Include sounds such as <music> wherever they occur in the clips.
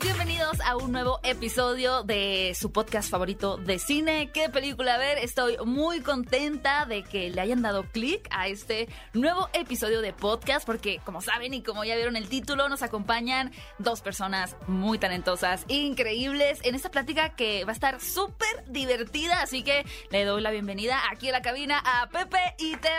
Bienvenidos a un nuevo episodio de su podcast favorito de cine. ¿Qué película ver? Estoy muy contenta de que le hayan dado clic a este nuevo episodio de podcast porque como saben y como ya vieron el título, nos acompañan dos personas muy talentosas, increíbles en esta plática que va a estar súper divertida. Así que le doy la bienvenida aquí en la cabina a Pepe y Teo.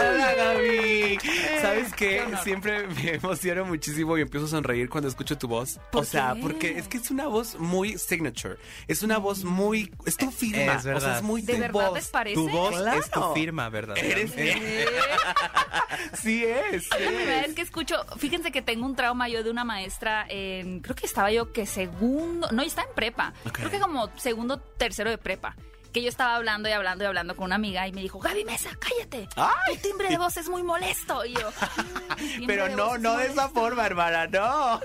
Hola Gaby. ¿Sabes qué qué? Siempre me <laughs> emociono muchísimo y empiezo a sonreír cuando escucho tu voz. ¿Por o sea, qué? porque es que es una voz muy signature. Es una voz muy. Es tu firma. Es O sea, verdad. es muy ¿De tu verdad voz. les parece? Tu voz Claro. es tu firma, ¿verdad? Eres- Eh, <laughs> Sí es. sí Es la primera es. vez que escucho, fíjense que tengo un trauma yo de una maestra en, creo que estaba yo que segundo, no, está en prepa, creo que como segundo, tercero de prepa. Que yo estaba hablando y hablando y hablando con una amiga y me dijo, Gaby Mesa, cállate. Ay. Tu timbre de voz es muy molesto. Y yo, <laughs> "Mm, Pero no, no de molesto". esa forma, hermana, no.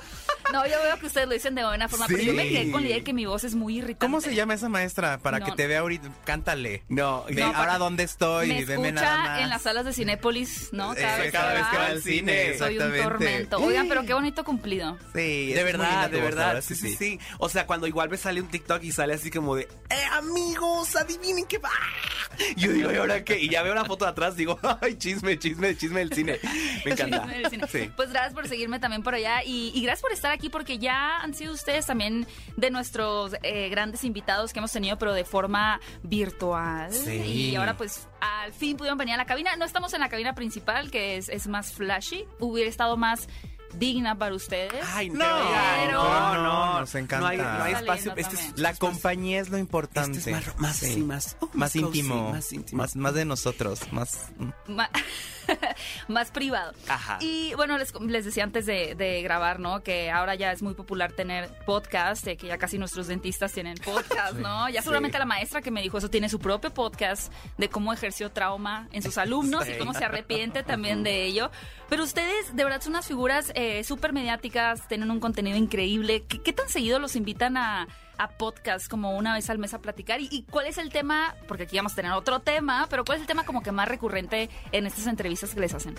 No, yo veo que ustedes lo dicen de buena forma, pero yo me quedé con la idea de que mi voz es muy irritante. ¿Cómo se llama esa maestra? Para No. que te vea ahorita. Cántale. No, no, ahora dónde estoy, Me veme nada escucha más. en las salas de Cinépolis, ¿no? Cada Eh, vez cada que vez va. que va al cine, Soy un tormento. Oigan, pero qué bonito cumplido. Sí, De verdad, de verdad. Sí, sí, sí. O sea, cuando igual me sale un TikTok y sale así como de, eh, amigos, adivinen qué va. Yo digo, ¿y ahora qué? Y ya veo la foto de atrás, digo, <laughs> ay, chisme, chisme, chisme del cine. Me <laughs> encanta. Chisme del cine. Sí. Pues gracias por seguirme también por allá y, y gracias por estar aquí porque ya han sido ustedes también de nuestros eh, grandes invitados que hemos tenido, pero de forma virtual. Sí. Y ahora pues al fin pudieron venir a la cabina. No estamos en la cabina principal, que es, es más flashy. Hubiera estado más digna para ustedes. Ay, No, pero, pero no, nos encanta. No hay, no espacio. Este es. La compañía es lo importante. Este es más, más, Sí. sí, más, oh, Más íntimo. Más íntimo. Más, más de nosotros. Más. Ma- <laughs> más privado. Ajá. Y bueno, les, les decía antes de, de grabar, ¿no? Que ahora ya es muy popular tener podcast, eh, que ya casi nuestros dentistas tienen podcast, ¿no? Ya seguramente la maestra que me dijo eso tiene su propio podcast de cómo ejerció trauma en sus alumnos y cómo se arrepiente también de ello. Pero ustedes, de verdad, son unas figuras eh, súper mediáticas, tienen un contenido increíble. ¿Qué, qué tan seguido los invitan a, a podcast como una vez al mes a platicar? ¿Y, y cuál es el tema? Porque aquí vamos a tener otro tema, pero ¿cuál es el tema como que más recurrente en estas entrevistas que les hacen?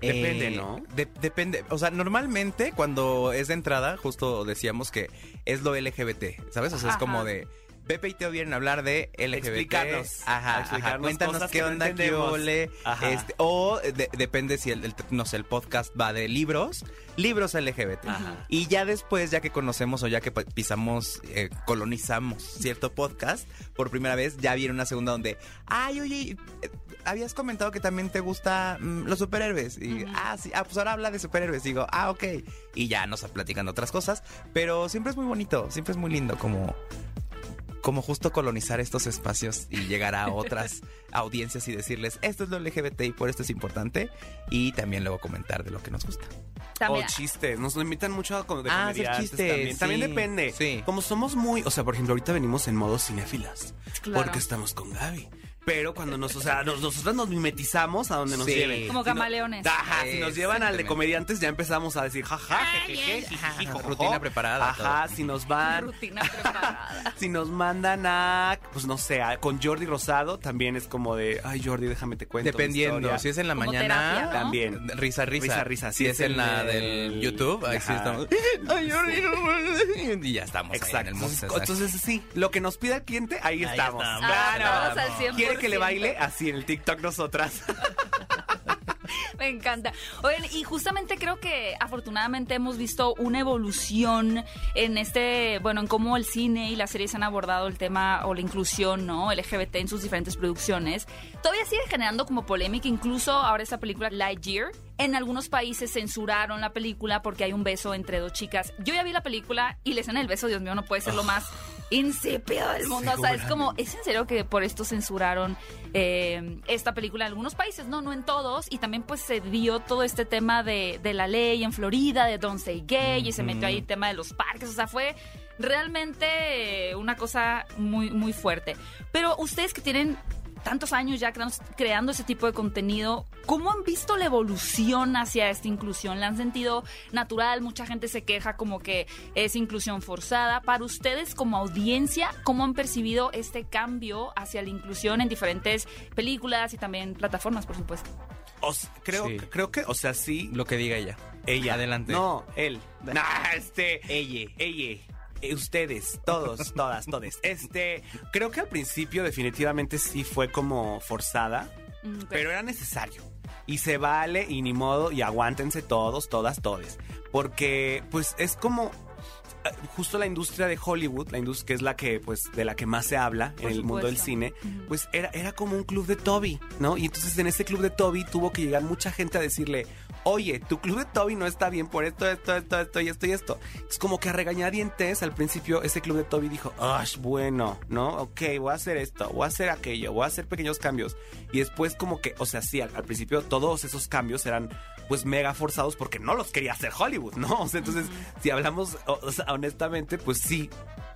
Depende, ¿no? Eh, de- depende. O sea, normalmente cuando es de entrada, justo decíamos que es lo LGBT, ¿sabes? O sea, Ajá. es como de. Pepe y Teo vienen a hablar de LGBT. Explicarnos. Ajá, Explicarnos ajá. Cuéntanos cosas qué que no onda, qué ole. Ajá. Este, o de- depende si el, el- no sé, el podcast va de libros, libros LGBT. Ajá. Y ya después, ya que conocemos o ya que pisamos, eh, colonizamos cierto podcast, por primera vez ya viene una segunda donde, ay, oye, eh, habías comentado que también te gusta mm, los superhéroes. Y, ah, sí, ah, pues ahora habla de superhéroes. Digo, ah, ok. Y ya nos platican de otras cosas. Pero siempre es muy bonito, siempre es muy lindo como como justo colonizar estos espacios y llegar a otras <laughs> audiencias y decirles, esto es lo LGBT y por esto es importante, y también luego comentar de lo que nos gusta. También, O chistes, nos invitan mucho a como de Ah, hacer chistes, también. También sí, depende. sí. Como somos muy, o sea, por ejemplo, ahorita venimos en modo cinéfilas. Claro. Porque estamos con Gaby. Pero cuando nos, o sea, nos- nosotros nos mimetizamos a donde nos Sí. lleven. Como Si no- camaleones. Ajá, si nos llevan al de comediantes ya empezamos a decir jaja, jejeje, jijiji, Ajá, jojojo. rutina preparada, Ajá, todo. si nos van rutina preparada. <laughs> si nos mandan a, pues no sé, a- con Jordi Rosado, también es como de, ay Jordi, déjame te cuento. Dependiendo, historia". si es en la Como mañana, terapia, ¿no? También. risa, risa. Risa, risa. Si es en la del YouTube, ahí sí estamos. <laughs> Ay, Jordi, no. Y ya estamos ahí en Exacto. el. Entonces, entonces, sí, lo que nos pida el cliente, ahí, Ahí estamos. estamos. Claro. Ah, al 100%. Quiere que le baile así en el TikTok nosotras. <laughs> Me encanta. Oigan, y justamente creo que afortunadamente hemos visto una evolución en este, bueno, en cómo el cine y las series han abordado el tema o la inclusión, ¿no? LGBT en sus diferentes producciones. Todavía sigue generando como polémica, incluso ahora esta película Lightyear. En algunos países censuraron la película porque hay un beso entre dos chicas. Yo ya vi la película y la escena del beso, Dios mío, no puede ser lo más insípido del mundo. O sea, es como, ¿es en serio que por esto censuraron eh, esta película en algunos países? No, no en todos. Y también pues se dio todo este tema de, de la ley en Florida, de Don't Say Gay, y se metió ahí el tema de los parques. O sea, fue realmente eh, una cosa muy, muy fuerte. Pero ustedes que tienen tantos años ya creando, creando ese tipo de contenido, ¿cómo han visto la evolución hacia esta inclusión? ¿La han sentido natural? Mucha gente se queja como que es inclusión forzada. Para ustedes como audiencia, ¿cómo han percibido este cambio hacia la inclusión en diferentes películas y también plataformas, por supuesto? O creo, Sí. creo que, o sea, sí. Lo que diga ella. Ella. Adelante. No, él. Nah, este. Ella. Ella. Eh, Ustedes, todos, todas, todes. Este, creo que al principio definitivamente sí fue como forzada, Mm, pero era necesario. Y se vale y ni modo y aguántense todos, todas, todes. Porque pues es como eh, justo la industria de Hollywood, la industria que es la que pues de la que más se habla Por en el mundo del cine, pues era, era como un club de Toby, ¿no? Y entonces en ese club de Toby tuvo que llegar mucha gente a decirle, oye, tu club de Toby no está bien por esto, esto, esto, esto y esto y esto. Es como que a regañadientes al principio ese club de Toby dijo, ah, bueno, ¿no? Ok, voy a hacer esto, voy a hacer aquello, voy a hacer pequeños cambios. Y después como que, o sea, sí, al, al principio todos esos cambios eran pues mega forzados porque no los quería hacer Hollywood, ¿no? O sea, entonces, si hablamos o- o sea, honestamente, pues sí,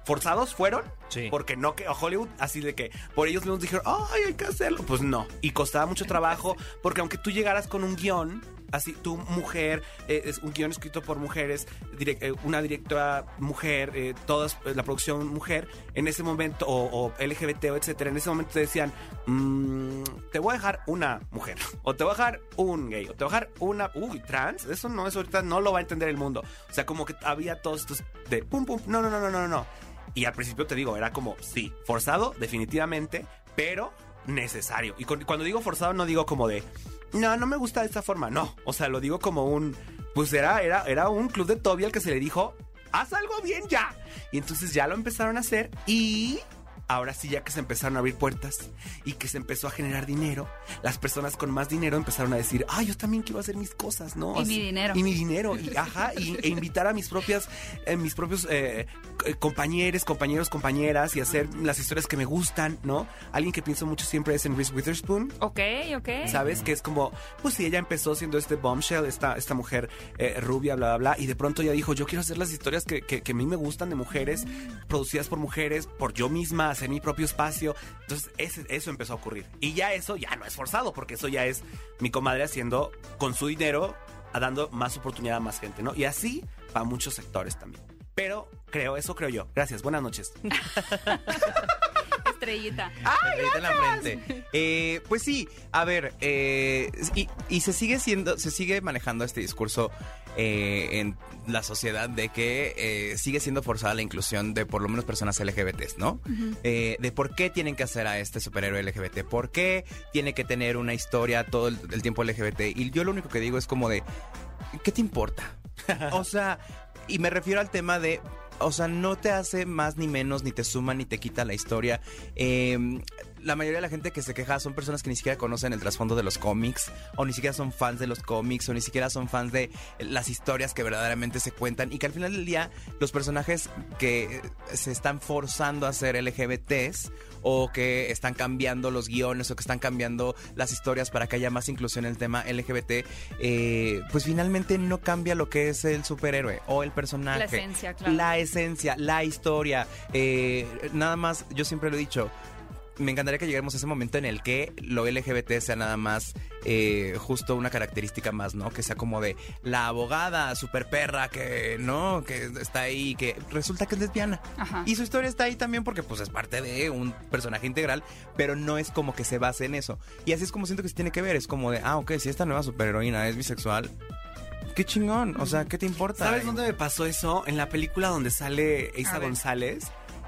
forzados fueron Sí. porque no que Hollywood así de que por ellos mismos dijeron ay hay que hacerlo pues no y costaba mucho trabajo porque aunque tú llegaras con un guion así tu mujer eh, es un guion escrito por mujeres direc- eh, una directora mujer eh, todas eh, la producción mujer en ese momento o, LGBT o etcétera en ese momento te decían "Mm, te voy a dejar una mujer o te voy a dejar un gay o te voy a dejar una uy trans eso no eso ahorita no lo va a entender el mundo o sea como que había todos estos de pum pum no no no no no no. Y al principio te digo, era como, sí, forzado, definitivamente, pero necesario. Y cuando digo forzado, no digo como de, no, no me gusta de esta forma, no. O sea, lo digo como un, pues era, era, era un club de Toby al que se le dijo, haz algo bien ya. Y entonces ya lo empezaron a hacer y ahora sí, ya que se empezaron a abrir puertas y que se empezó a generar dinero, las personas con más dinero empezaron a decir, ah, yo también quiero hacer mis cosas, ¿no? Y mi dinero. Y mi dinero, y, ajá, y, e invitar a mis propias, eh, mis propios eh, c- compañeros, compañeros, compañeras y hacer las historias que me gustan, ¿no? Alguien que pienso mucho siempre es en Reese Witherspoon. Ok, ok. ¿Sabes? Que es como, pues sí, ella empezó siendo este bombshell, esta, esta mujer eh, rubia, bla, bla, bla, y de pronto ella dijo, yo quiero hacer las historias que, que- que a mí me gustan de mujeres, producidas por mujeres, por yo misma, hacer mi propio espacio. Entonces, ese- eso empezó a ocurrir. Y ya eso ya no es forzado, porque eso ya es mi comadre haciendo con su dinero, a dando más oportunidad a más gente, ¿no? Y así para muchos sectores también. Pero creo, eso creo yo. Gracias, buenas noches. <laughs> Estrellita. Estrellita en la frente. Eh, pues sí, a ver, eh, y, y se sigue siendo, se sigue manejando este discurso eh, en la sociedad de que eh, sigue siendo forzada la inclusión de por lo menos personas LGBTs, ¿no? Eh, de por qué tienen que hacer a este superhéroe LGBT, por qué tiene que tener una historia todo el, el tiempo LGBT. Y yo lo único que digo es como de, ¿qué te importa? <laughs> O sea, y me refiero al tema de, o sea, no te hace más ni menos, ni te suma, ni te quita la historia. Eh, la mayoría de la gente que se queja son personas que ni siquiera conocen el trasfondo de los cómics, o ni siquiera son fans de los cómics, o ni siquiera son fans de las historias que verdaderamente se cuentan, y que al final del día los personajes que se están forzando a ser LGBTs, o que están cambiando los guiones, o que están cambiando las historias para que haya más inclusión en el tema LGBT, eh, pues finalmente no cambia lo que es el superhéroe o el personaje. La esencia, claro. La esencia, la historia. eh, nada más, yo siempre lo he dicho. Me encantaría que lleguemos a ese momento en el que lo LGBT sea nada más eh, justo una característica más, ¿no? Que sea como de la abogada super perra que, ¿no? Que está ahí, que resulta que es lesbiana. Ajá. Y su historia está ahí también porque pues es parte de un personaje integral, pero no es como que se base en eso. Y así es como siento que se tiene que ver, es como de, ah, ok, si esta nueva superheroína es bisexual, qué chingón, o sea, ¿qué te importa? ¿Sabes dónde me pasó eso? En la película donde sale Isa ver.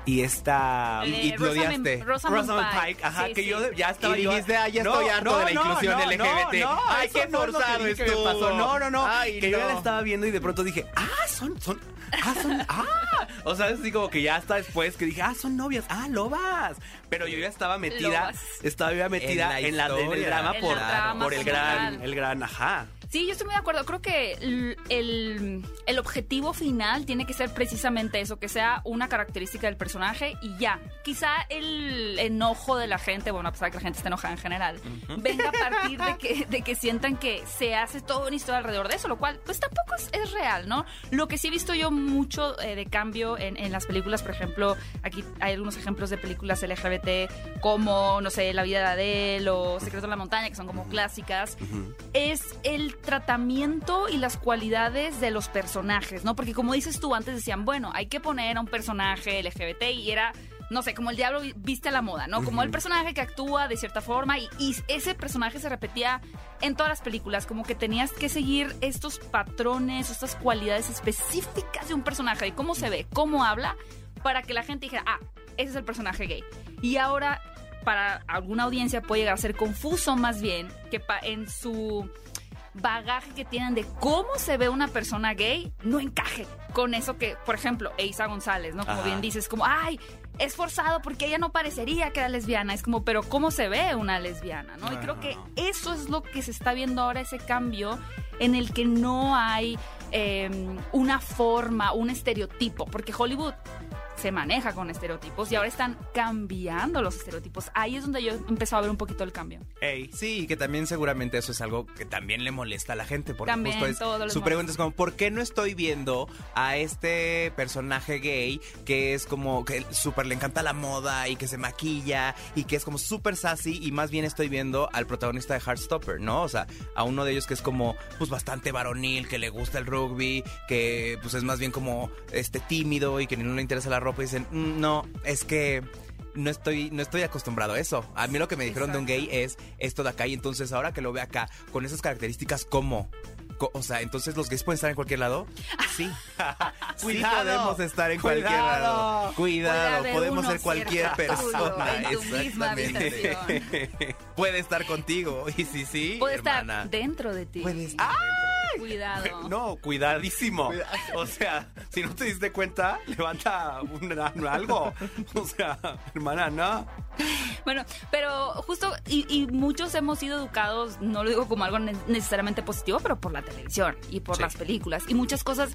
Y esta... Eh, y lo Rosamund- odiaste. Rosamund Rosamund Pike. Pike, ajá, Sí, que sí. yo ya estaba Y dijiste, "Ay, ya estoy harto de la inclusión LGBT". Ay, qué no es lo que forzado me pasó. No, no, no. Ay, que yo ya no. la estaba viendo y de pronto dije, ah, son, son, ah, son, <laughs> ah. O sea, así como que ya hasta después que dije, ah, son novias, ah, lobas. Pero yo ya estaba metida, Lobas. estaba ya metida En en, la en el drama En por, trama por el gran, el gran, ajá. Sí, yo estoy muy de acuerdo. Creo que el, el, el objetivo final tiene que ser precisamente eso, que sea una característica del personaje y ya. Quizá el enojo de la gente, bueno, a pesar de que la gente está enojada en general, venga a partir de <laughs> que, de que sientan que se hace todo una historia alrededor de eso, lo cual pues tampoco es, es real, ¿no? Lo que sí he visto yo mucho eh, de cambio en, en las películas, por ejemplo, aquí hay algunos ejemplos de películas LGBT como, no sé, La vida de Adele o Secreto de la montaña, que son como clásicas, es el tratamiento y las cualidades de los personajes, ¿no? Porque como dices tú, antes decían, bueno, hay que poner a un personaje LGBT y era no sé, como el diablo viste a la moda, ¿no? Como el personaje que actúa de cierta forma y, y ese personaje se repetía en todas las películas, como que tenías que seguir estos patrones, estas cualidades específicas de un personaje, de cómo se ve, cómo habla, para que la gente dijera, ah, ese es el personaje gay. Y ahora, para alguna audiencia puede llegar a ser confuso más bien que en su bagaje que tienen de cómo se ve una persona gay no encaje con eso que, por ejemplo, Eisa González, ¿no? Como Ajá. bien dices, como, ay, es forzado porque ella no parecería que era lesbiana. Es como, pero ¿cómo se ve una lesbiana, no? Y creo que eso es lo que se está viendo ahora, ese cambio en el que no hay eh, una forma, un estereotipo, porque Hollywood se maneja con estereotipos y ahora están cambiando los estereotipos. Ahí es donde yo empezó a ver un poquito el cambio. Ey. Sí, que también seguramente eso es algo que también le molesta a la gente. Porque También, justo es, su pregunta es como, ¿por qué no estoy viendo a este personaje gay que es como que súper le encanta la moda y que se maquilla y que es como súper sassy y más bien estoy viendo al protagonista de Heartstopper, ¿no? O sea, a uno de ellos que es como pues bastante varonil, que le gusta el rugby, que pues es más bien como este tímido y que no le interesa la ropa y dicen, "Mm, no, es que no estoy, no estoy acostumbrado a eso. A mí lo que me dijeron de un gay es esto de acá y entonces ahora que lo ve acá con esas características, ¿cómo? O sea, entonces los gays pueden estar en cualquier lado. <laughs> Sí. <laughs> sí Cuidado. podemos estar en cualquier lado. Cuidado, podemos ser cualquier persona. en tu misma Exactamente. <laughs> Puede estar contigo. Y sí, sí. Puede hermana. estar dentro de ti. Puede estar Cuidado. <laughs> No, cuidadísimo. O sea, si no te diste cuenta, levanta un, algo. O sea, hermana, no. Bueno, pero justo, y, y muchos hemos sido educados, no lo digo como algo ne- necesariamente positivo, pero por la televisión y por Sí. las películas. Y muchas cosas,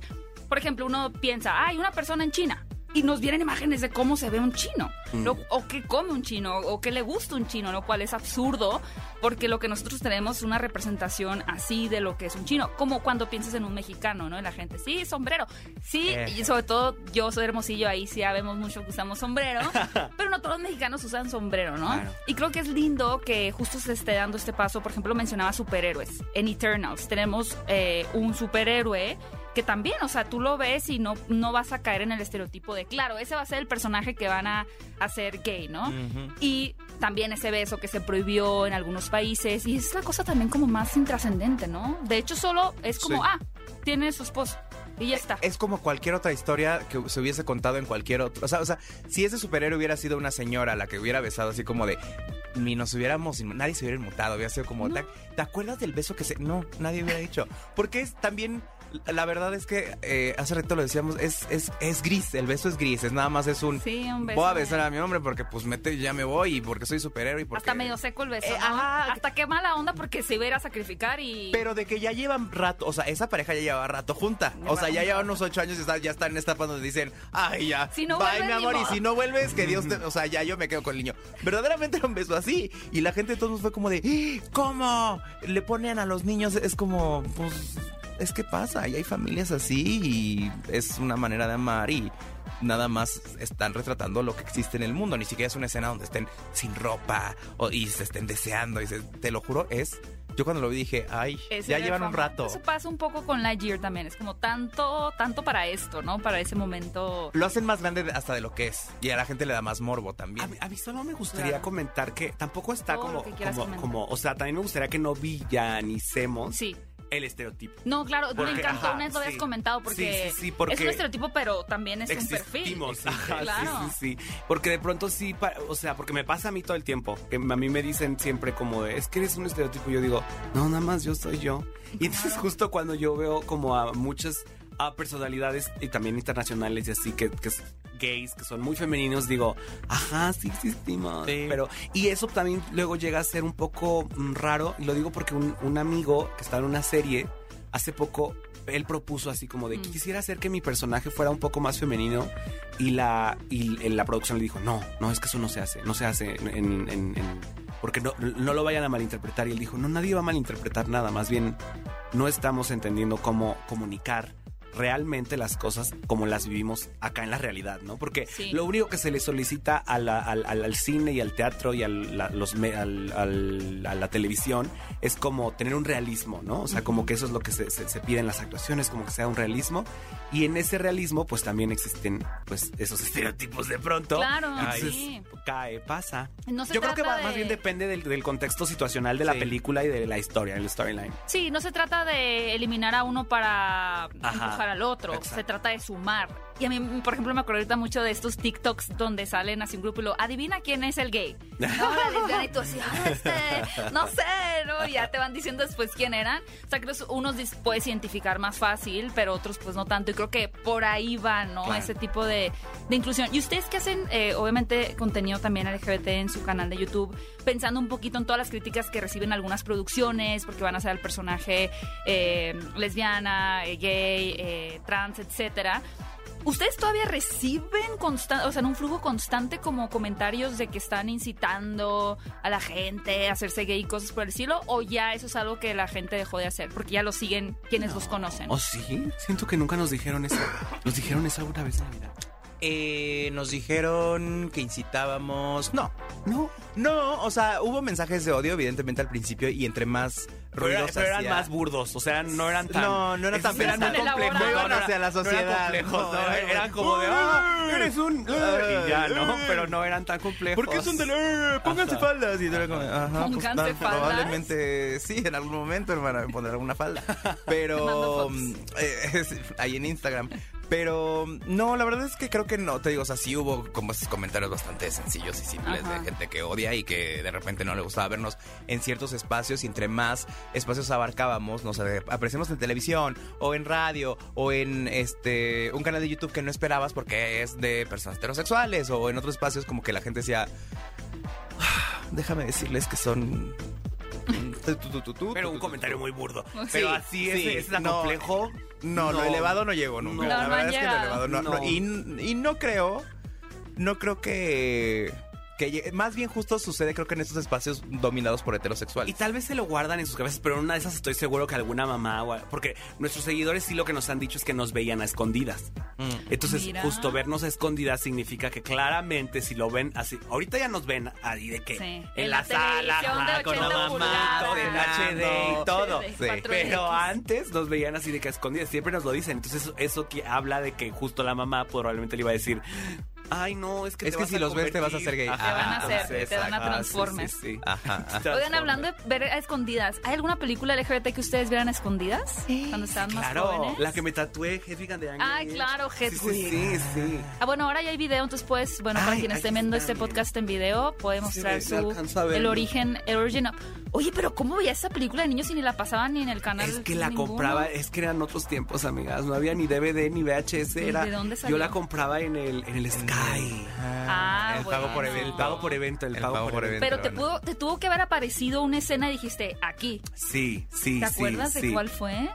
por ejemplo, uno piensa, hay una persona en China. Y nos vienen imágenes de cómo se ve un chino, lo- o qué come un chino, o qué le gusta un chino, lo cual es absurdo, porque lo que nosotros tenemos es una representación así de lo que es un chino, como cuando piensas en un mexicano, ¿no? Y la gente, sí, sombrero, sí, y Eso. sobre todo yo soy hermosillo, ahí sí sabemos mucho que usamos sombrero, <laughs> pero no todos los mexicanos usan sombrero, ¿no? Claro. Y creo que es lindo que justo se esté dando este paso. Por ejemplo, mencionaba superhéroes. En Eternals tenemos eh, un superhéroe que también, o sea, tú lo ves y no, no vas a caer en el estereotipo de, claro, ese va a ser el personaje que van a hacer gay, ¿no? Y también ese beso que se prohibió en algunos países. Y es la cosa también como más intrascendente, ¿no? De hecho, solo es como, Sí. ah, tiene su esposo. Y ya está. Es como cualquier otra historia que se hubiese contado en cualquier otro. O sea, o sea, si ese superhéroe hubiera sido una señora la que hubiera besado así como de. Ni nos hubiéramos. Nadie se hubiera inmutado. Hubiera sido como. ¿te, te acuerdas del beso que se.? No, nadie hubiera dicho. Porque es también. La verdad es que eh, hace rato lo decíamos, es, es, es gris, el beso es gris, es nada más es un... Sí, un beso Voy a besar a mi hombre porque pues mete, ya me voy y porque soy superhéroe y porque... Hasta medio seco el beso. Eh, ¿no? ajá. Hasta qué mala onda porque se iba a ir a sacrificar y. Pero de que ya llevan rato, o sea, esa pareja ya lleva rato junta. O sea, ya llevan unos ocho años y está- ya están en esta donde dicen, ay, ya, Si no bye, mi amor, y si no vuelves, que Dios te... O sea, ya yo me quedo con el niño. Verdaderamente era un beso así. Y la gente de todos fue como de, "¡Ah! ¿cómo? Le ponen a los niños, es como, pues, es que pasa, y hay familias así y es una manera de amar y... Nada más están retratando lo que existe en el mundo. Ni siquiera es una escena donde estén sin ropa o, y se estén deseando. Y se- te lo juro, es. Yo cuando lo vi dije, ay, Ese ya llevan un rato. Eso pasa un poco con Lightyear también. Es como tanto, tanto para esto, ¿no? Para ese momento. Lo hacen más grande de- hasta de lo que es. Y a la gente le da más morbo A, también. mí- a mí solo me gustaría Claro. comentar que tampoco está Todo como, como, como, o sea, también me gustaría que no villanicemos Sí. El estereotipo. No, claro, Porque, me encantó, ajá, lo habías sí. comentado porque, Sí, sí, sí, porque es un estereotipo, pero también es un perfil. Ajá, Claro. Sí, sí, sí. Porque de pronto sí, o sea, porque me pasa a mí todo el tiempo. Que a mí me dicen siempre como de, es que eres un estereotipo. Y yo digo, no, nada más yo soy yo. Y entonces justo cuando yo veo como a muchas a personalidades y también internacionales y así que, que gays que son muy femeninos, digo, ajá, sí existimos. Sí. Pero, y eso también luego llega a ser un poco mm, raro, y lo digo porque un, un amigo que estaba en una serie hace poco. Él propuso así como de Mm. quisiera hacer que mi personaje fuera un poco más femenino y la y la producción le dijo no no es que eso no se hace no se hace en, en- en- en- porque no, no lo vayan a malinterpretar y él dijo no nadie va a malinterpretar nada más bien no estamos entendiendo cómo comunicar realmente las cosas como las vivimos acá en la realidad, ¿no? Porque Sí. lo único que se le solicita a la- al, al- al cine y al teatro y al- la, los me- al- al- a la televisión es como tener un realismo, ¿no? O sea, como que eso es lo que se, se, se pide en las actuaciones, como que sea un realismo. Y en ese realismo, pues también existen pues esos <laughs> estereotipos de pronto. Claro, Entonces, sí. cae, pasa. No se Yo creo que más bien depende del, del contexto situacional de la Sí. película y de la historia, el storyline. Sí, no se trata de eliminar a uno para empujar al otro, exacto. se trata de sumar. Y a mí, por ejemplo, me acuerdo ahorita mucho de estos TikToks donde salen así un grupo y lo, adivina quién es el gay. No, <laughs> la lesbiana y tú así, "Ah, este, no sé, ¿no? Y ya te van diciendo después quién eran. O sea, creo que unos puedes identificar más fácil, pero otros pues no tanto. Y creo que por ahí va, ¿no? Claro. Ese tipo de, de inclusión. Y ustedes que hacen, eh, obviamente, contenido también LGBT en su canal de YouTube, pensando un poquito en todas las críticas que reciben algunas producciones, porque van a ser el personaje eh, lesbiana, eh, gay, trans, etcétera. ¿Ustedes todavía reciben constante, o sea, en un flujo constante como comentarios de que están incitando a la gente a hacerse gay y cosas por el estilo? ¿O ya eso es algo que la gente dejó de hacer? Porque ya lo siguen quienes los conocen. ¿O sí? Siento que nunca nos dijeron eso. ¿Nos dijeron eso alguna vez en la vida? Eh, nos dijeron que incitábamos. No, No. no, o sea, hubo mensajes de odio, evidentemente, al principio, y entre más Pero, era- ruidos pero eran hacía- más burdos, o sea, no eran tan... No, no eran tan eran tan complejos. No iban hacia la no eran sociedad, complejos, no, no, eran- eran como de, ah, eres un... y ya, ¿no? Pero no eran tan complejos. ¿Por qué son de eh, pónganse Ajá. faldas? Y tú era como, ajá, pues, faldas. Probablemente sí, en algún momento, hermana, me pondré alguna falda. Pero <laughs> mm, eh, <laughs> es- ahí en Instagram. Pero no, la verdad es que creo que no. Te digo, o sea, sí hubo como esos comentarios bastante sencillos y simples Ajá. de gente que odia y que de repente no le gustaba vernos en ciertos espacios y entre más espacios abarcábamos, no sé, aparecemos en televisión o en radio o en este un canal de YouTube que no esperabas porque es de personas heterosexuales o en otros espacios como que la gente decía, "Ah, déjame decirles que son... Pero un comentario tu". muy burdo. Sí, Pero así es, sí, es tan no, complejo. No, lo elevado no llegó nunca. No, la no verdad es que lo elevado no. No. no, y, y no creo, no creo que, que más bien justo sucede creo que en estos espacios dominados por Y heterosexuales. tal vez se lo guardan en sus cabezas, pero en una de esas estoy seguro que alguna mamá, o- porque nuestros seguidores sí lo que nos han dicho es que nos veían a escondidas. Mm. Entonces, Mira. justo vernos a escondidas significa que claramente si lo ven así, ahorita ya nos ven ahí de que Sí. en, En la, la sala, ajá, con la 80 mamá, todo en HD y todo. Sí, Sí. 4X. Pero antes nos veían así de que a escondidas, siempre nos lo dicen. Entonces eso, eso que habla de que justo la mamá probablemente le iba a decir, ay no, es que Es te que vas si a los ves, te vas a convertir". hacer gay. Ajá, Te van a hacer, entonces, te dan a ajá, sí, Transformers. sí, sí. Ajá, ajá. Oigan, hablando de ver a escondidas, ¿hay alguna película LGBT que ustedes vieran a escondidas? Cuando estaban más Claro, jóvenes. la que me tatué, Hedwig and the Angry Ay, claro, Sí, Hedwig. Sí, sí, sí. Ah, bueno, ahora ya hay video, entonces pues, bueno, para Ay, quienes aquí estén viendo este podcast en video, puede mostrar su alcanza a el origen, el origin of- Oye, pero ¿cómo veía esa película de niños si ni la pasaban ni en el canal? Es que la ninguno? compraba, es que eran otros tiempos, amigas. No había ni DVD ni VHS. ¿Y Era, de dónde yo salió? la compraba en el, en el Sky. Ah, el pago por bueno. evento. El pago por evento, el, pago, por evento. Pero te, pudo, te tuvo que haber aparecido una escena y dijiste, aquí. Sí, sí, ¿Te sí, acuerdas de sí. cuál fue?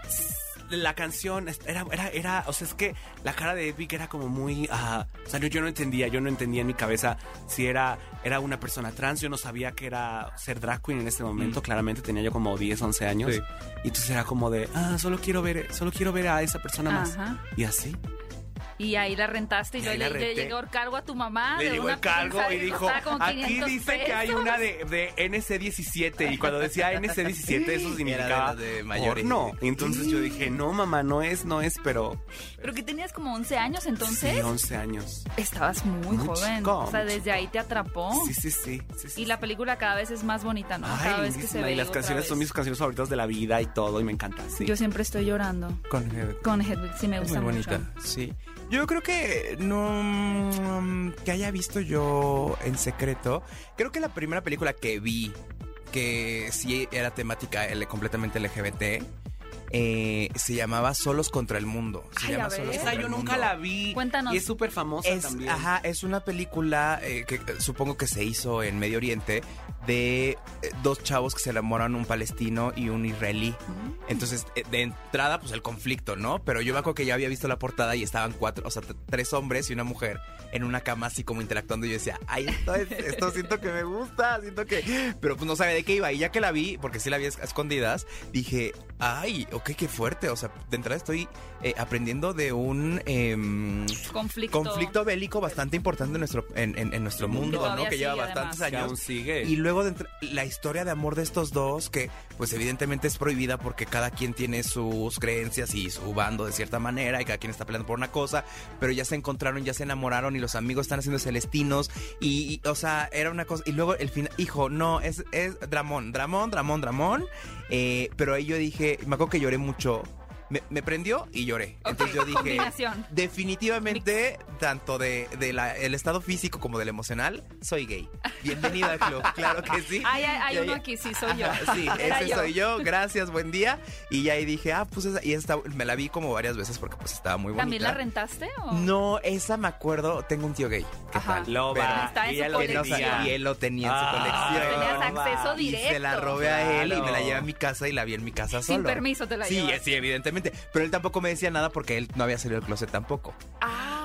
La canción era, era, era, o sea, es que la cara de Epic era como muy, ah, o sea, yo, yo no entendía, yo no entendía en mi cabeza si era, era una persona trans, yo no sabía que era ser drag queen en ese momento, claramente tenía yo como 10, 11 años, Sí. y entonces era como de, ah, solo quiero ver, solo quiero ver a esa persona más, Ajá. y así. Y ahí la rentaste y, Y luego ahí le, le llegó el cargo a tu mamá. Le de llegó una el cargo y que dijo, aquí 500 dice que hay pesos". una de, de NC17 y cuando decía NC17 eso <laughs> significaba de de porno. Y entonces yo dije, no mamá, no es, no es, pero Pero que tenías como 11 años entonces. sí, 11 años. Estabas muy, Muy joven. chico, o sea, muy desde ahí te atrapó. Sí, sí, sí. sí, sí, Y la película cada vez es más bonita, ¿no? Ay, cada vez que se ve. Y las canciones vez. son mis canciones favoritas de la vida y todo, y me encanta. Sí. Yo siempre estoy llorando Con Hedwig. con Hedwig, sí me Es gusta muy mucho. bonita, sí. Yo creo que no mm, que haya visto yo en secreto. Creo que la primera película que vi que sí era temática completamente LGBT eh, se llamaba Solos contra el Mundo. Se Ay, llama a ver. Solos Esa yo el nunca Mundo. la vi. Cuéntanos. Y es súper famosa Es, también. ajá, es una película eh, que supongo que se hizo en Medio Oriente de eh, dos chavos que se enamoran, un palestino y un israelí. Entonces, eh, de entrada, pues el conflicto, ¿no? Pero yo me acuerdo que ya había visto la portada y estaban cuatro, o sea, tres hombres y una mujer en una cama así como interactuando. Y yo decía, ay, esto, es- esto siento que me gusta, siento que... Pero pues no sabía de qué iba. Y ya que la vi, porque sí la vi a escondidas, dije, ay, ok, qué fuerte. O sea, de entrada estoy eh, aprendiendo de un... em, Conflicto. conflicto bélico bastante importante en nuestro, en, en- en nuestro mundo, ¿no? Que lleva sigue, bastantes además. Que años. aún sigue. Y luego entre- la historia de amor de estos dos, que pues evidentemente es prohibida porque cada quien tiene sus creencias y su bando de cierta manera y cada quien está peleando por una cosa, pero ya se encontraron, ya se enamoraron y los amigos están haciendo celestinos y, y, o sea, era una cosa. Y luego el final, hijo, no, es, es Dramón, Dramón, Dramón, Dramón. eh, pero ahí yo dije, me acuerdo que lloré mucho. Me, me prendió y lloré. Entonces yo dije, combinación. definitivamente, tanto de, de la- el estado físico como del emocional, soy gay. Bienvenida al club, claro que sí. Ay, hay, hay Ya, uno aquí, sí, soy yo. Ajá, Sí, <laughs> Era ese yo. soy yo, gracias, buen día. Y ya ahí dije, ah, pues esa, y esta, me la vi como varias veces porque pues estaba muy bonita. ¿También la rentaste o? No, esa me acuerdo, tengo un tío gay. ¿Qué Ajá. tal? Loba. Pero- Está en ella su no colección. tenía. y él lo tenía en su Ah, colección. Tenías acceso Y directo. se la robé a él y me la llevé a mi casa y la vi en mi casa Sin solo. permiso te la Sí, llevas. sí, evidentemente. Pero él tampoco me decía nada porque él no había salido del closet tampoco. Ah.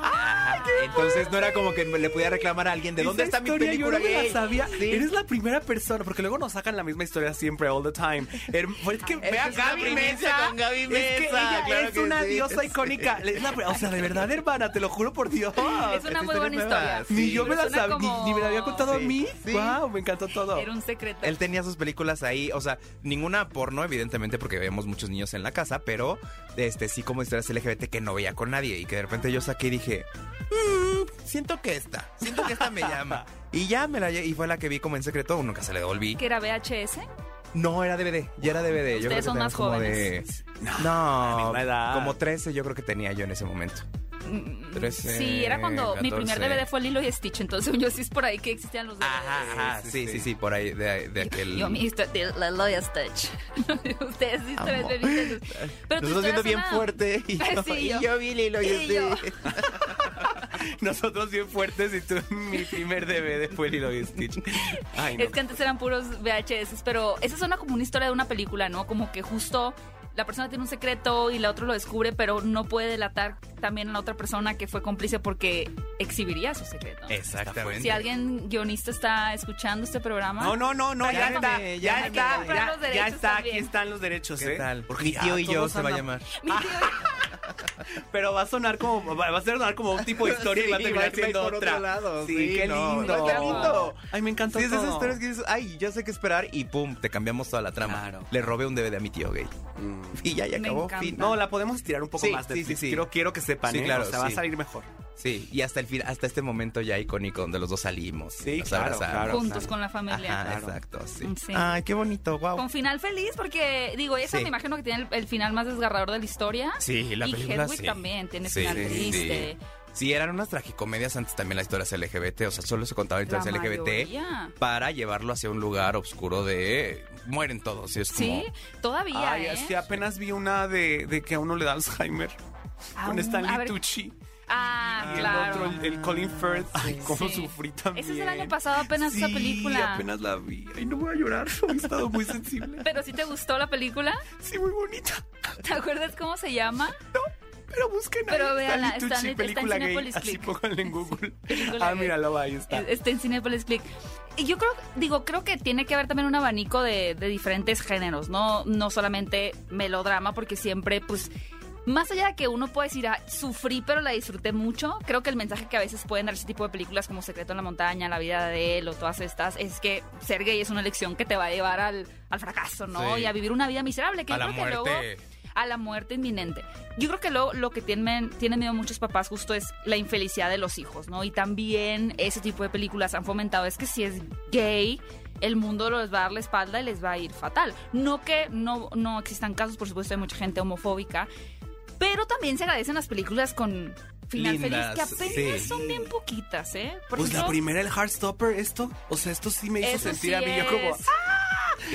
Entonces no era como que le pudiera reclamar a alguien de dónde está mi película yo no me la sabía. Sí. Eres la primera persona, porque luego nos sacan la misma historia siempre, all the time. Es que Es vea Gaby Mesa. con Gaby Es que Mesa, ella claro es que una sí. diosa icónica. <laughs> Es la- o sea, de verdad, hermana, te lo juro por Dios. es una muy buena historia. Ni yo me la sabía, ni, como- ni me la había contado a mí. Sí. Wow, me encantó todo. Era un secreto. Él tenía sus películas ahí, o sea, ninguna porno, evidentemente, porque veíamos muchos niños en la casa, pero este sí como historias LGBT que no veía con nadie y que de repente yo saqué y dije, "Mm, siento que esta, siento que esta me llama. <laughs> Y ya me la y fue la que vi como en secreto, nunca se le devolví. ¿Que era VHS? No, era DVD, ya era DVD. Yo creo Ustedes que son más como jóvenes. de No, edad. como 13 yo creo que tenía yo en ese momento. 13, Sí, era cuando mi primer 14. DVD fue Lilo y Stitch, entonces yo sí es por ahí que existían los DVDs. Ajá, ajá, sí, sí, sí, por ahí de, de aquel Yo mi historia de Lilo y Stitch. <laughs> Ustedes sí ustedes ven- Pero tu Nosotros viendo bien fuerte <laughs> y yo, Sí, y yo. yo vi Lilo y Y yo. Stitch. Nosotros bien fuertes y tú, mi primer DVD fue Lilo y Stitch. Ay, no. Es que antes eran puros VHS, pero esa suena como una historia de una película, ¿no? Como que justo la persona tiene un secreto y la otra lo descubre, pero no puede delatar también a la otra persona que fue cómplice porque exhibiría su secreto. Exactamente. Si alguien guionista está escuchando este programa, No, no, no, no, ya Llámame, está, ya está, ya, los ya derechos está, aquí están los derechos, ¿Qué ¿eh? tal? Porque Mi ya tío y yo se va a llamar. mi tío- Pero va a sonar como, va a sonar como un tipo de historia y va a Sí, terminar va a ir siendo por otra. otro lado, Sí, sí, qué no, lindo. no, qué lindo. Ay, me encantó Sí, es de esas historias que dices, ay, ya sé qué esperar y pum, te cambiamos toda la trama. Claro. Le robé un DVD a mi tío gay. Mm. Y ya, ya acabó. Fin. No, la podemos estirar un poco Sí, más. sí, Netflix. sí, sí. Quiero, quiero que sepan, Sí, ¿eh? claro, O sea, va a sí. salir mejor. Sí, y hasta el fin, hasta este momento ya icónico donde los dos salimos. Sí, nos claro, juntos con la familia. Ajá, Claro. exacto, sí. Sí. Ay, qué bonito, wow. Con final feliz, porque digo, esa Sí. me imagino que tiene el, el final más desgarrador de la historia. Sí, la y película Hedwig sí. también tiene Sí, final sí, triste. sí. Sí, eran unas tragicomedias antes también las historias LGBT, o sea, solo se contaban La historias LGBT mayoría. para llevarlo hacia un lugar oscuro de mueren todos, y es como Sí, todavía, Ay, ¿eh? es que apenas vi una de, de que a uno le da Alzheimer. Ah, con a Stanley ver. Tucci. Ah, y claro. el otro, el, el Colin Firth. Ay, cómo Sí. sufrí también. Ese es el año pasado apenas esa Sí, película. apenas la vi. Ay, no voy a llorar. <laughs> He estado muy sensible. Pero si te gustó la película, Sí, muy bonita. ¿te acuerdas cómo se llama? Pero busquen Pero ahí véanla, está en- está en película gay. Cinepolis Así Click. pónganle en Google. Ah, míralo, ahí está. Está en Cinepolis Click. Y yo creo, digo, creo que tiene que haber también un abanico de, de diferentes géneros, ¿no? No solamente melodrama, porque siempre, pues, más allá de que uno puede decir, ah, sufrí, pero la disfruté mucho, creo que el mensaje que a veces pueden dar ese tipo de películas como Secreto en la Montaña, La vida de él o todas estas, es que ser gay es una elección que te va a llevar al, al fracaso, ¿no? Sí. Y a vivir una vida miserable, que a yo la creo que luego a la muerte inminente. Yo creo que lo, lo que tienen, tienen miedo muchos papás justo es la infelicidad de los hijos, ¿no? Y también ese tipo de películas han fomentado es que si es gay, el mundo les va a dar la espalda y les va a ir fatal. No que no, no existan casos, por supuesto, hay mucha gente homofóbica, pero también se agradecen las películas con final Lindas, feliz, que apenas sí. son bien poquitas, ¿eh? Por Pues la primera, el Heartstopper, esto. O sea, esto sí me hizo sentir sí a mí. Yo como. ¡ah!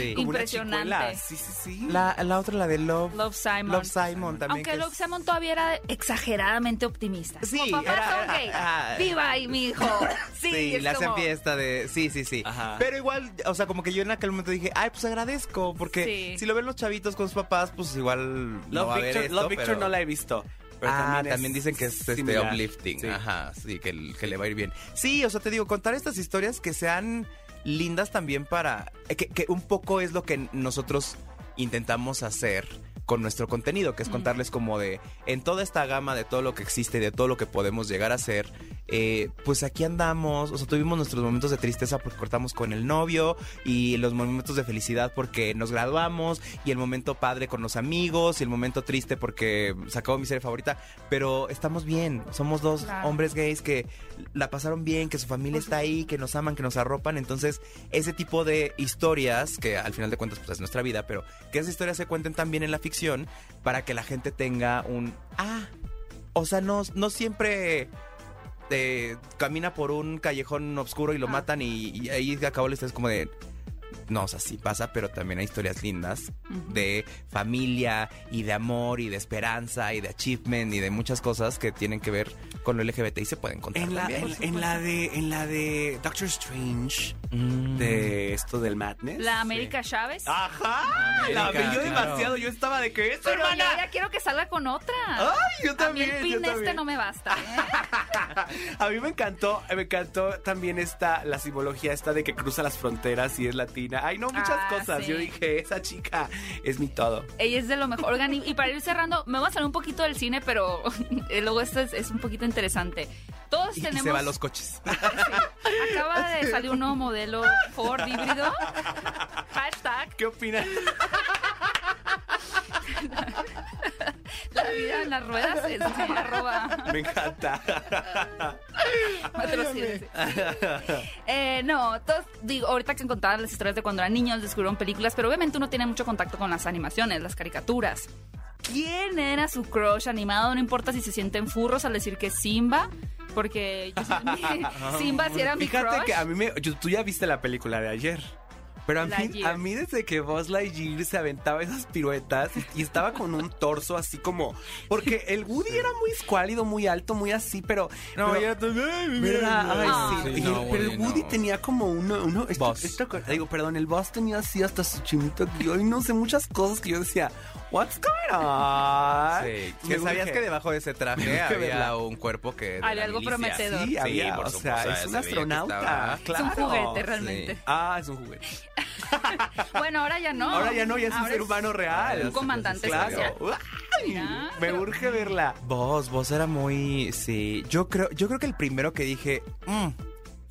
Sí. Como Impresionante. Sí, sí, sí. La, la otra, la de Love. Love Simon. Love Simon también. Aunque que Love es- Simon todavía era exageradamente optimista. Sí, Como papás era- son era- gay. ah. Viva ahí, mi hijo. <laughs> Sí, Sí, le hacen como- fiesta de... Sí, sí, sí. Ajá. Pero igual, o sea, como que yo en aquel momento dije, ay, pues agradezco, porque Sí. si lo ven los chavitos con sus papás, pues igual no Love va a haber Victor, esto, Love Victor pero- no la he visto. Pero ah, también, dicen que es este, uplifting. Sí. Ajá, sí, que, que le va a ir bien. Sí, o sea, te digo, contar estas historias que sean lindas también para... Que, que un poco es lo que nosotros intentamos hacer con nuestro contenido, que es contarles como de, en toda esta gama de todo lo que existe, de todo lo que podemos llegar a ser, eh, pues aquí andamos, o sea, tuvimos nuestros momentos de tristeza porque cortamos con el novio y los momentos de felicidad porque nos graduamos y el momento padre con los amigos y el momento triste porque se acabó mi serie favorita, pero estamos bien, somos dos Claro. hombres gays que la pasaron bien, que su familia está ahí, que nos aman, que nos arropan, entonces ese tipo de historias, que al final de cuentas pues es nuestra vida, pero que esas historias se cuenten también en la ficción para que la gente tenga un, ah, o sea, no, no siempre eh, camina por un callejón oscuro y lo Ah. matan y, y ahí acabó la historia, es como de... No, o sea, sí pasa, pero también hay historias lindas de familia y de amor y de esperanza y de achievement y de muchas cosas que tienen que ver con lo LGBT y se pueden contar En la, en, en la de en la de Doctor Strange Mm. de esto del madness. La América Chávez. Ajá, la América, yo claro. demasiado. Yo estaba de que es Pero yo hermana. ya quiero que salga con otra. Ay, yo también. A mí el pin este no me basta. ¿eh? <laughs> A mí me encantó, me encantó también esta, la simbología esta de que cruza las fronteras y es latina. Ay, no, muchas Ah, cosas. sí. Yo dije, esa chica es mi todo. Ella es de lo mejor. Oigan, y, para ir cerrando, me voy a salir un poquito del cine, pero <laughs> eh, luego esto es, es un poquito interesante. Todos Y tenemos. se va a los coches. <laughs> Acaba de salir un nuevo modelo Ford híbrido. <laughs> Hashtag ¿Qué opinas? En las ruedas <laughs> es arroba me encanta. <laughs> patrocínense. <laughs> Eh, no, todos, digo, ahorita que contaban las historias de cuando eran niños, descubrieron películas, pero obviamente uno tiene mucho contacto con las animaciones, las caricaturas. ¿Quién era su crush animado? No importa si se sienten furros al decir que es Simba, porque yo, Simba sí era mi Fíjate crush. que a mí me. yo- tú ya viste la película de ayer. Pero a mí, a mí desde que Buzz Lightyear se aventaba esas piruetas y, estaba con un torso así como... Porque el Woody era muy escuálido, muy alto, muy así, pero... pero- ya también. ¿Verdad? Ay, Ah. sí. Sí, no, pero el Woody, no. tenía como uno... uno esto- esto- digo, perdón, el Buzz tenía así hasta su chinito. que Yo y no sé, muchas cosas que yo decía, what's going on? Sí, que sabías urge. que debajo de ese traje había verla. un cuerpo que... Había algo milicia. prometedor. Sí, había, por o sea, supuesto, es se un que astronauta. estaba- Claro. Es un juguete realmente. Sí. Ah, es un juguete. <laughs> Bueno, ahora ya no. Ahora ya no, ya es un ser humano real. Un comandante Claro. espacial. Ay, Mira, me pero- urge verla. Vos, vos era muy... Sí, yo creo, yo creo que el primero que dije, "Mm,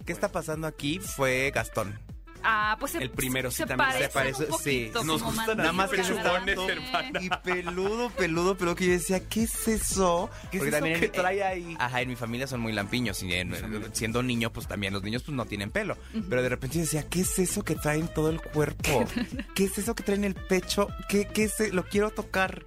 ¿qué está pasando aquí? Fue Gastón. Ah, pues se, El primero sí se también. Se parece- un poquito, sí. Nos como gustan Nada más que hermana. Y peludo, peludo, peludo, que yo decía, ¿qué es eso? ¿Qué es Porque eso también que en- trae ahí? Ajá, en mi familia son muy lampiños y en- siendo niño, pues también los niños pues no tienen pelo. Pero de repente yo decía, ¿qué es eso que trae en todo el cuerpo? <laughs> ¿Qué es eso que trae en el pecho? ¿Qué, qué es? e-? Lo quiero tocar.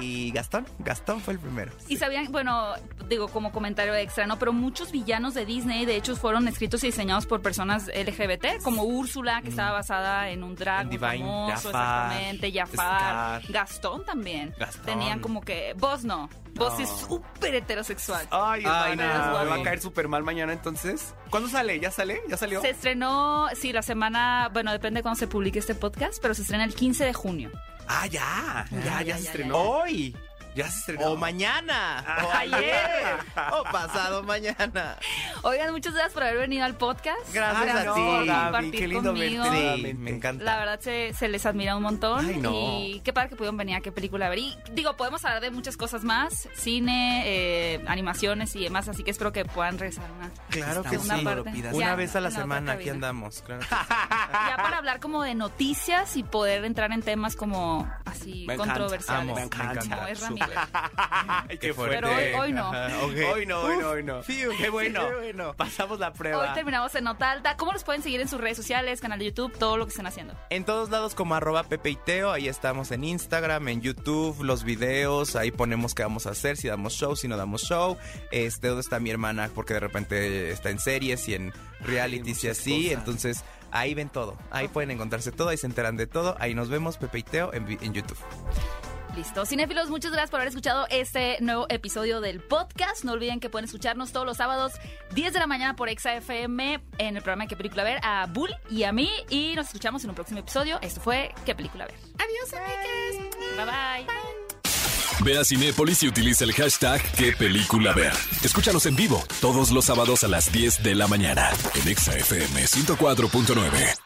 Y Gastón, Gastón fue el primero. Y sabían, bueno, digo como comentario extra, ¿no? Pero muchos villanos de Disney, de hecho, fueron escritos y diseñados por personas LGBT, como Úrsula, que estaba basada en un drag muy Divine, famoso, Jafar, exactamente, Jafar, Scar. Gastón también. Gastón. Tenían como que, vos no, vos No. es súper heterosexual. Ay, Ay, no, me va a caer súper mal mañana entonces. ¿Cuándo sale? ¿Ya sale? ¿Ya salió? Se estrenó, sí, la semana, bueno, depende de cuándo se publique este podcast, pero se estrena el 15 de junio. Ah, ya. Ya, ya, ya, se ya, estrenó. Hoy. Ya se estrenó. O mañana. O Ayer. O pasado mañana. Oigan, muchas gracias por haber venido al podcast. Gracias Ay, a no, ti. por Gaby, compartir qué lindo conmigo. verte. Sí, me encanta. La verdad se, se les admira un montón. Ay, no. Y qué padre que pudieron venir a qué película ver. Y digo, podemos hablar de muchas cosas más: cine, eh, animaciones y demás. Así que espero que puedan regresar una. Claro que sí. parte. Una Ya, vez a la semana aquí andamos. Claro. Ya para hablar como de noticias y poder entrar en temas como así Me encanta. controversiales. Amo, me encanta. encanta. Ay, <laughs> qué fuerte. Pero hoy- hoy no. Hoy no, hoy no, hoy no. Fiu, Qué bueno. qué bueno. Pasamos la prueba. Hoy terminamos en Nota Alta. ¿Cómo los pueden seguir en sus redes sociales, canal de YouTube, todo lo que estén haciendo? En todos lados como arroba Pepe y Teo, ahí estamos en Instagram, en YouTube, los videos, ahí ponemos qué vamos a hacer, si damos show, si no damos show, este, dónde está mi hermana, porque de repente está en series y en realities y así, cosas. entonces Ahí ven todo. Ahí pueden encontrarse todo, ahí se enteran de todo. Ahí nos vemos, Pepe y Teo, en YouTube. Listo. Cinéfilos, muchas gracias por haber escuchado este nuevo episodio del podcast. No olviden que pueden escucharnos todos los sábados, 10 de la mañana por Exa FM en el programa ¿Qué película ver? A Bull y a mí. Y nos escuchamos en un próximo episodio. Esto fue ¿Qué película ver? Adiós, amigues. Bye bye. Ve a Cinépolis y utiliza el hashtag qué película ver. Escúchanos en vivo todos los sábados a las 10 de la mañana en Exa FM 104.9.